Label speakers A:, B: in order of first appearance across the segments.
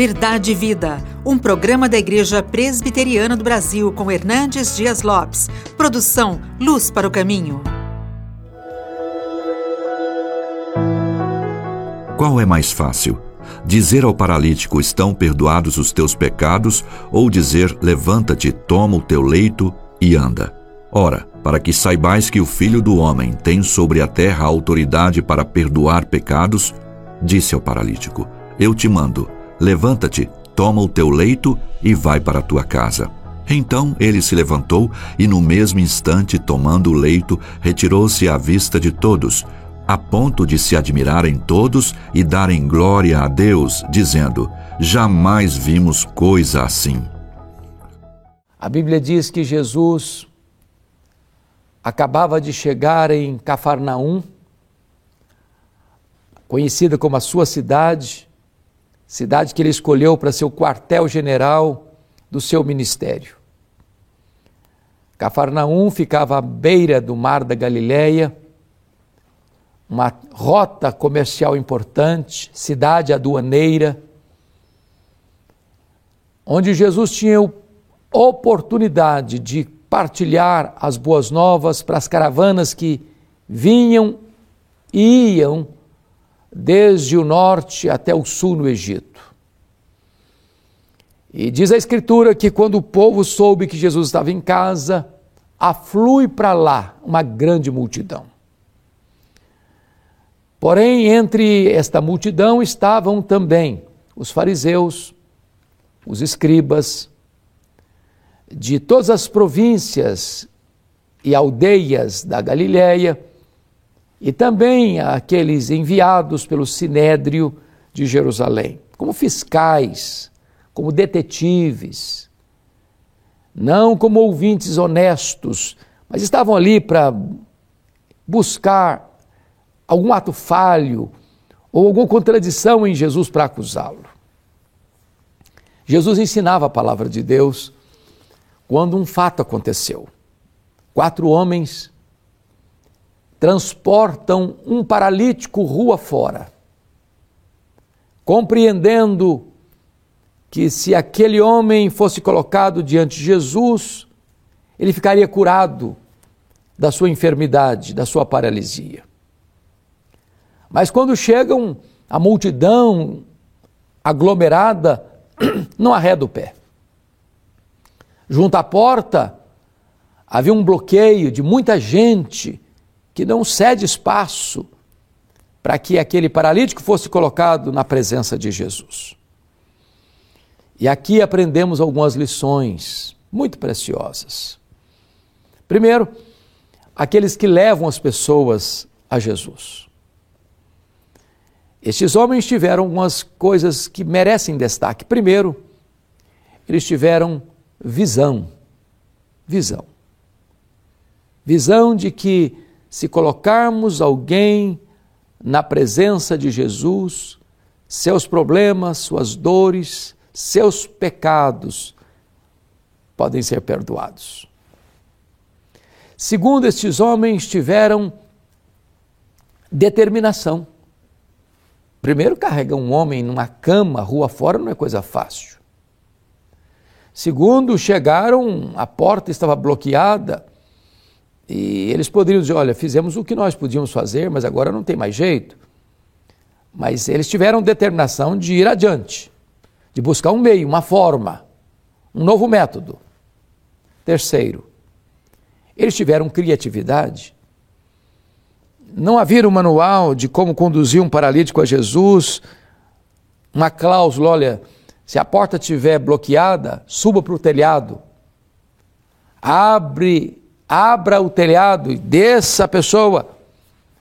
A: Verdade e Vida, um programa da Igreja Presbiteriana do Brasil com Hernandes Dias Lopes. Produção Luz para o Caminho.
B: Qual é mais fácil? Dizer ao paralítico: Estão perdoados os teus pecados, ou dizer: Levanta-te, toma o teu leito e anda? Ora, para que saibais que o Filho do Homem tem sobre a terra autoridade para perdoar pecados, disse ao paralítico: Eu te mando Levanta-te, toma o teu leito e vai para a tua casa. Então ele se levantou e, no mesmo instante, tomando o leito, retirou-se à vista de todos, a ponto de se admirarem todos e darem glória a Deus, dizendo: Jamais vimos coisa assim.
C: A Bíblia diz que Jesus acabava de chegar em Cafarnaum, conhecida como a sua cidade, cidade que ele escolheu para ser o quartel-general do seu ministério. Cafarnaum ficava à beira do mar da Galileia, uma rota comercial importante, cidade aduaneira, onde Jesus tinha oportunidade de partilhar as boas novas para as caravanas que vinham e iam desde o norte até o sul no Egito. E diz a Escritura que quando o povo soube que Jesus estava em casa, aflui para lá uma grande multidão. Porém, entre esta multidão estavam também os fariseus, os escribas, de todas as províncias e aldeias da Galiléia e também aqueles enviados pelo Sinédrio de Jerusalém, como fiscais, como detetives, não como ouvintes honestos, mas estavam ali para buscar algum ato falho ou alguma contradição em Jesus para acusá-lo. Jesus ensinava a palavra de Deus quando um fato aconteceu. Quatro homens transportam um paralítico rua fora, compreendendo que se aquele homem fosse colocado diante de Jesus, ele ficaria curado da sua enfermidade, da sua paralisia. Mas quando chegam a multidão aglomerada, não arreda o pé. Junto à porta havia um bloqueio de muita gente que não cede espaço para que aquele paralítico fosse colocado na presença de Jesus. E aqui aprendemos algumas lições muito preciosas. Primeiro, aqueles que levam as pessoas a Jesus. Estes homens tiveram algumas coisas que merecem destaque. Primeiro, eles tiveram visão. Visão. Visão de que se colocarmos alguém na presença de Jesus, seus problemas, suas dores, seus pecados podem ser perdoados. Segundo, estes homens tiveram determinação. Primeiro, carregar um homem numa cama, rua fora, não é coisa fácil. Segundo, chegaram, a porta estava bloqueada, e eles poderiam dizer: olha, fizemos o que nós podíamos fazer, mas agora não tem mais jeito. Mas eles tiveram determinação de ir adiante, de buscar um meio, uma forma, um novo método. Terceiro, eles tiveram criatividade. Não havia um manual de como conduzir um paralítico a Jesus, uma cláusula: olha, se a porta estiver bloqueada, suba para o telhado, abre abra o telhado e desça a pessoa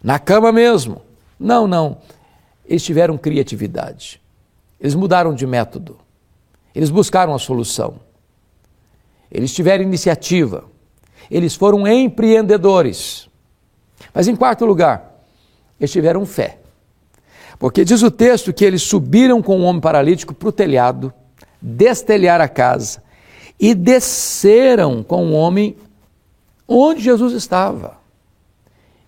C: na cama mesmo. Não, não. Eles tiveram criatividade. Eles mudaram de método. Eles buscaram a solução. Eles tiveram iniciativa. Eles foram empreendedores. Mas em quarto lugar, eles tiveram fé. Porque diz o texto que eles subiram com o homem paralítico para o telhado, destelhar a casa e desceram com o homem onde Jesus estava.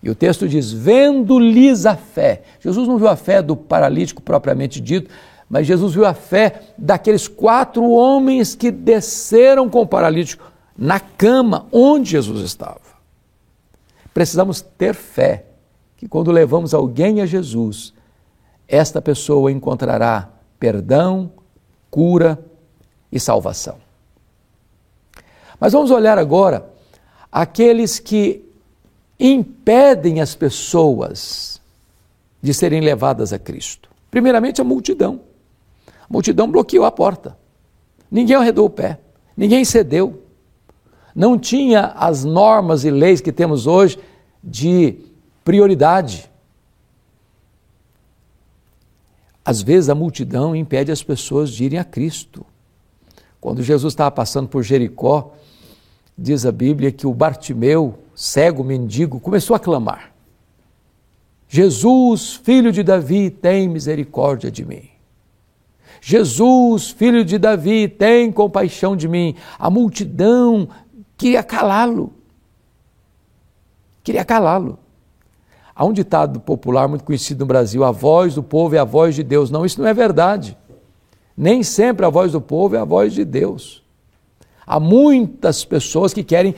C: E o texto diz: vendo-lhes a fé. Jesus não viu a fé do paralítico propriamente dito, mas Jesus viu a fé daqueles quatro homens que desceram com o paralítico na cama onde Jesus estava. Precisamos ter fé que quando levamos alguém a Jesus, esta pessoa encontrará perdão, cura e salvação. Mas vamos olhar agora aqueles que impedem as pessoas de serem levadas a Cristo. Primeiramente, a multidão. A multidão bloqueou a porta. Ninguém arredou o pé. Ninguém cedeu. Não tinha as normas e leis que temos hoje de prioridade. Às vezes a multidão impede as pessoas de irem a Cristo. Quando Jesus estava passando por Jericó, diz a Bíblia que o Bartimeu, cego mendigo, começou a clamar: Jesus, filho de Davi, tem misericórdia de mim. Jesus, filho de Davi, tem compaixão de mim. A multidão queria calá-lo. Queria calá-lo. Há um ditado popular muito conhecido no Brasil: a voz do povo é a voz de Deus. Não, isso não é verdade. Nem sempre a voz do povo é a voz de Deus. Há muitas pessoas que querem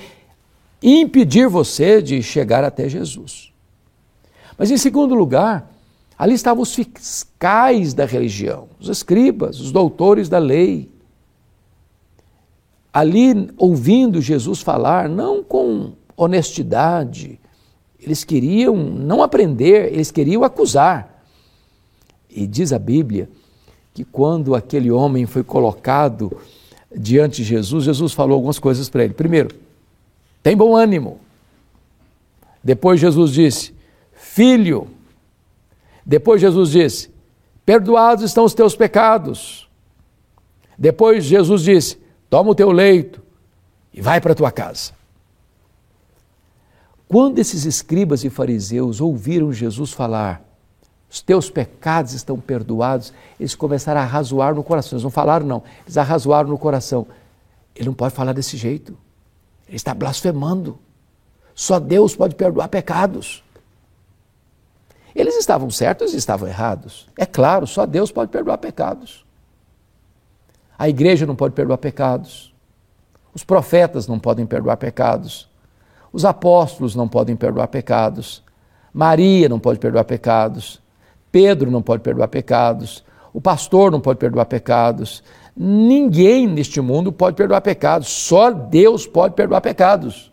C: impedir você de chegar até Jesus. Mas, em segundo lugar, ali estavam os fiscais da religião, os escribas, os doutores da lei. Ali, ouvindo Jesus falar, não com honestidade, eles queriam não aprender, eles queriam acusar. E diz a Bíblia que quando aquele homem foi colocado diante de Jesus, Jesus falou algumas coisas para ele. Primeiro, tem bom ânimo. Depois Jesus disse, filho. Depois Jesus disse, perdoados estão os teus pecados. Depois Jesus disse, toma o teu leito e vai para a tua casa. Quando esses escribas e fariseus ouviram Jesus falar, os teus pecados estão perdoados, eles começaram a arrazoar no coração. Eles não falaram, não, eles arrazoaram no coração. Ele não pode falar desse jeito. Ele está blasfemando. Só Deus pode perdoar pecados. Eles estavam certos e estavam errados. É claro, só Deus pode perdoar pecados. A igreja não pode perdoar pecados. Os profetas não podem perdoar pecados. Os apóstolos não podem perdoar pecados. Maria não pode perdoar pecados. Pedro não pode perdoar pecados, o pastor não pode perdoar pecados, ninguém neste mundo pode perdoar pecados, só Deus pode perdoar pecados.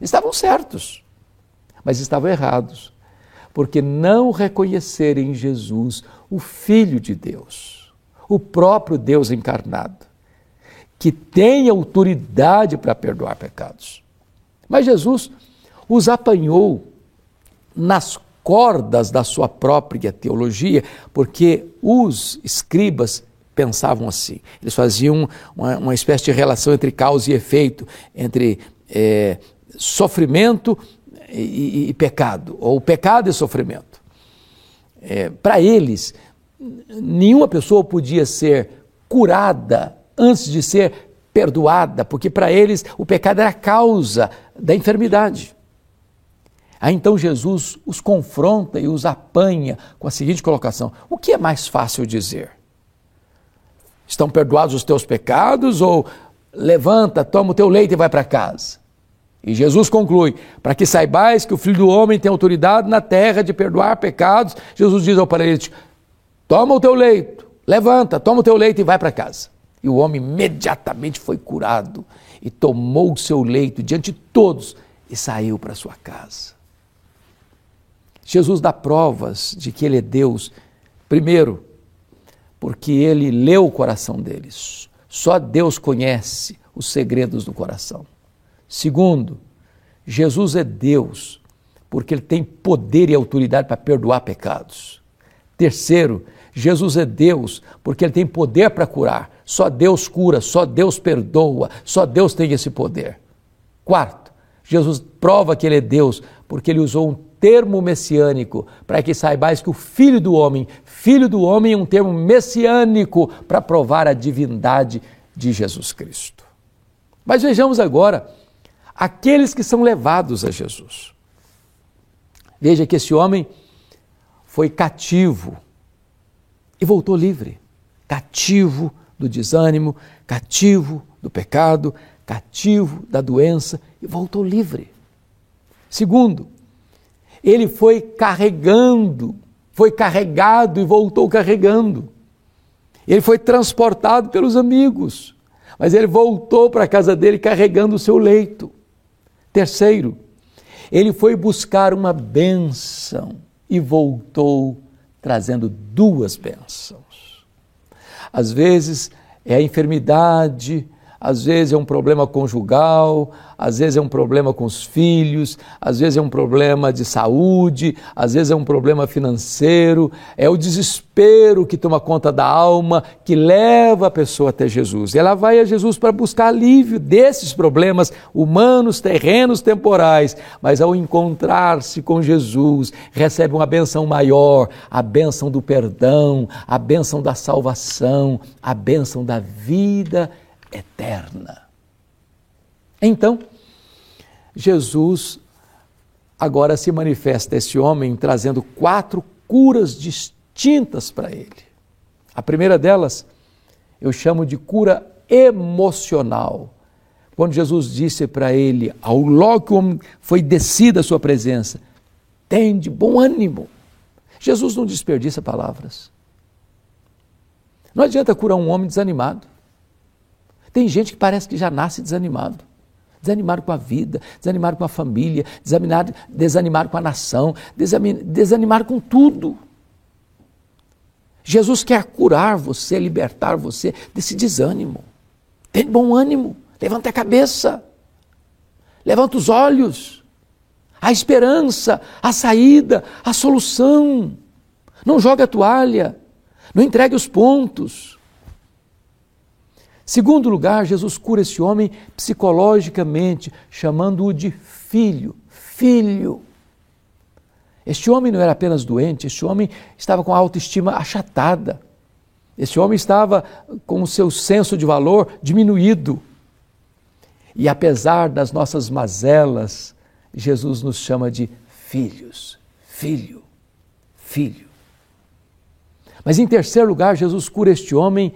C: Estavam certos, mas estavam errados, porque não reconheceram em Jesus o Filho de Deus, o próprio Deus encarnado, que tem autoridade para perdoar pecados. Mas Jesus os apanhou nas cordas da sua própria teologia, porque os escribas pensavam assim. Eles faziam uma, uma espécie de relação entre causa e efeito, entre é, sofrimento e, e, pecado, ou pecado e sofrimento. É, Para eles, nenhuma pessoa podia ser curada antes de ser perdoada, porque para eles o pecado era a causa da enfermidade. Aí então Jesus os confronta e os apanha com a seguinte colocação: O que é mais fácil dizer? Estão perdoados os teus pecados ou levanta, toma o teu leite e vai para casa? E Jesus conclui: Para que saibais que o Filho do Homem tem autoridade na terra de perdoar pecados, Jesus diz ao paralítico: Toma o teu leito, levanta, toma o teu leito e vai para casa. E o homem imediatamente foi curado e tomou o seu leito diante de todos e saiu para sua casa. Jesus dá provas de que ele é Deus, primeiro, porque ele leu o coração deles. Só Deus conhece os segredos do coração. Segundo, Jesus é Deus, porque ele tem poder e autoridade para perdoar pecados. Terceiro, Jesus é Deus, porque ele tem poder para curar. Só Deus cura, só Deus perdoa, só Deus tem esse poder. Quarto, Jesus prova que ele é Deus, porque ele usou um termo messiânico, para que saibais que o Filho do Homem, Filho do Homem é um termo messiânico para provar a divindade de Jesus Cristo. Mas vejamos agora aqueles que são levados a Jesus. Veja que esse homem foi cativo e voltou livre. cativo do desânimo, cativo do pecado, cativo da doença e voltou livre. Segundo, ele foi carregando, foi carregado e voltou carregando. Ele foi transportado pelos amigos, mas ele voltou para a casa dele carregando o seu leito. Terceiro, ele foi buscar uma bênção e voltou trazendo duas bênçãos. Às vezes é a enfermidade, às vezes é um problema conjugal, às vezes é um problema com os filhos, às vezes é um problema de saúde, às vezes é um problema financeiro, é o desespero que toma conta da alma, que leva a pessoa até Jesus. E ela vai a Jesus para buscar alívio desses problemas humanos, terrenos, temporais, mas ao encontrar-se com Jesus, recebe uma benção maior, a benção do perdão, a benção da salvação, a benção da vida eterna. Então, Jesus agora se manifesta esse homem trazendo quatro curas distintas para ele. A primeira delas eu chamo de cura emocional. Quando Jesus disse para ele, ao logo que o homem foi descido à sua presença, tem de bom ânimo. Jesus não desperdiça palavras. Não adianta curar um homem desanimado. Tem gente que parece que já nasce desanimado. Desanimado com a vida, desanimado com a família, desanimado, desanimado com a nação, desanimado com tudo. Jesus quer curar você, libertar você desse desânimo. Tem bom ânimo, levanta a cabeça, levanta os olhos. A esperança, a saída, a solução. Não jogue a toalha, não entregue os pontos. Segundo lugar, Jesus cura esse homem psicologicamente, chamando-o de filho. Filho. Este homem não era apenas doente, este homem estava com a autoestima achatada. Este homem estava com o seu senso de valor diminuído. E apesar das nossas mazelas, Jesus nos chama de filhos. Filho, filho. Mas em terceiro lugar, Jesus cura este homem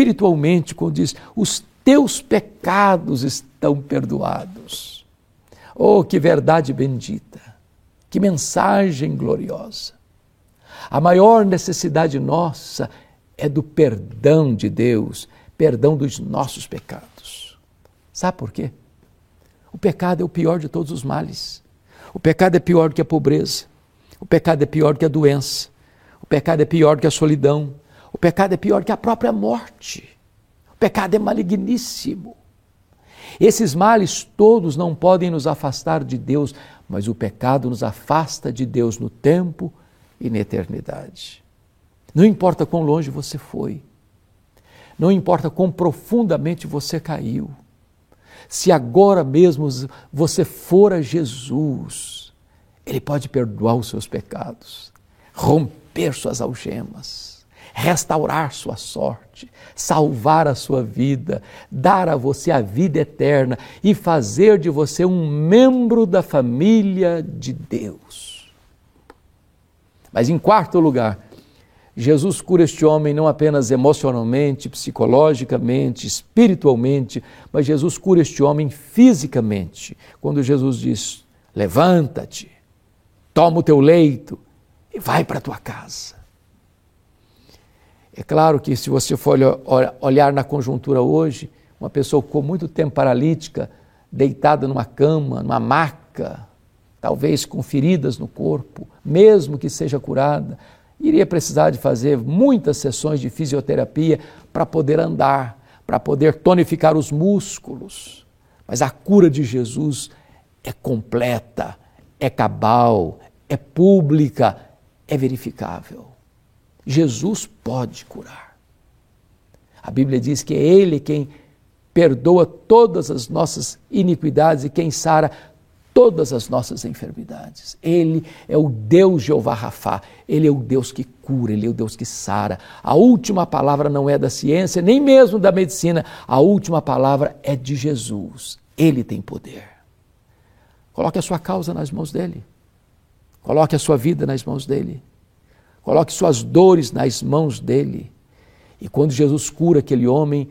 C: espiritualmente, quando diz: os teus pecados estão perdoados. Oh, que verdade bendita! Que mensagem gloriosa! A maior necessidade nossa é do perdão de Deus, perdão dos nossos pecados. Sabe por quê? O pecado é o pior de todos os males. O pecado é pior que a pobreza. O pecado é pior que a doença. O pecado é pior que a solidão. O pecado é pior que a própria morte. O pecado é maligníssimo. Esses males todos não podem nos afastar de Deus, mas o pecado nos afasta de Deus no tempo e na eternidade. Não importa quão longe você foi, não importa quão profundamente você caiu, se agora mesmo você for a Jesus, Ele pode perdoar os seus pecados, romper suas algemas restaurar sua sorte, salvar a sua vida, dar a você a vida eterna e fazer de você um membro da família de Deus. Mas em quarto lugar, Jesus cura este homem não apenas emocionalmente, psicologicamente, espiritualmente, mas Jesus cura este homem fisicamente. Quando Jesus diz: Levanta-te, toma o teu leito e vai para a tua casa. É claro que se você for olhar na conjuntura hoje, uma pessoa com muito tempo paralítica, deitada numa cama, numa maca, talvez com feridas no corpo, mesmo que seja curada, iria precisar de fazer muitas sessões de fisioterapia para poder andar, para poder tonificar os músculos. Mas a cura de Jesus é completa, é cabal, é pública, é verificável. Jesus pode curar. A Bíblia diz que é Ele quem perdoa todas as nossas iniquidades e quem sara todas as nossas enfermidades. Ele é o Deus Jeová Rafá, Ele é o Deus que cura, Ele é o Deus que sara. A última palavra não é da ciência, nem mesmo da medicina, a última palavra é de Jesus. Ele tem poder. Coloque a sua causa nas mãos dele. Coloque a sua vida nas mãos dele. Coloque suas dores nas mãos dele E quando Jesus cura aquele homem,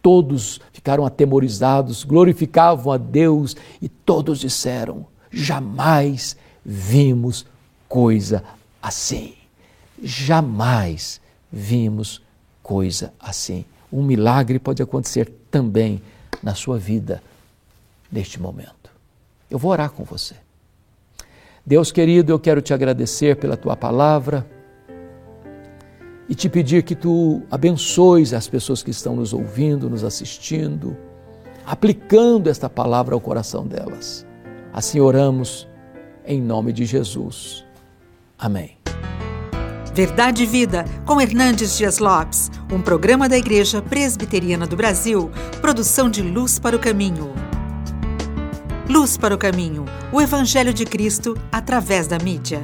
C: todos ficaram atemorizados, glorificavam a Deus e todos disseram: jamais vimos coisa assim. Jamais vimos coisa assim. Um milagre pode acontecer também na sua vida neste momento. Eu vou orar com você. Deus querido, eu quero te agradecer pela tua palavra e te pedir que tu abençoes as pessoas que estão nos ouvindo, nos assistindo, aplicando esta palavra ao coração delas. Assim oramos em nome de Jesus. Amém.
A: Verdade e Vida, com Hernandes Dias Lopes, um programa da Igreja Presbiteriana do Brasil, produção de Luz para o Caminho. Luz para o Caminho, o Evangelho de Cristo através da mídia.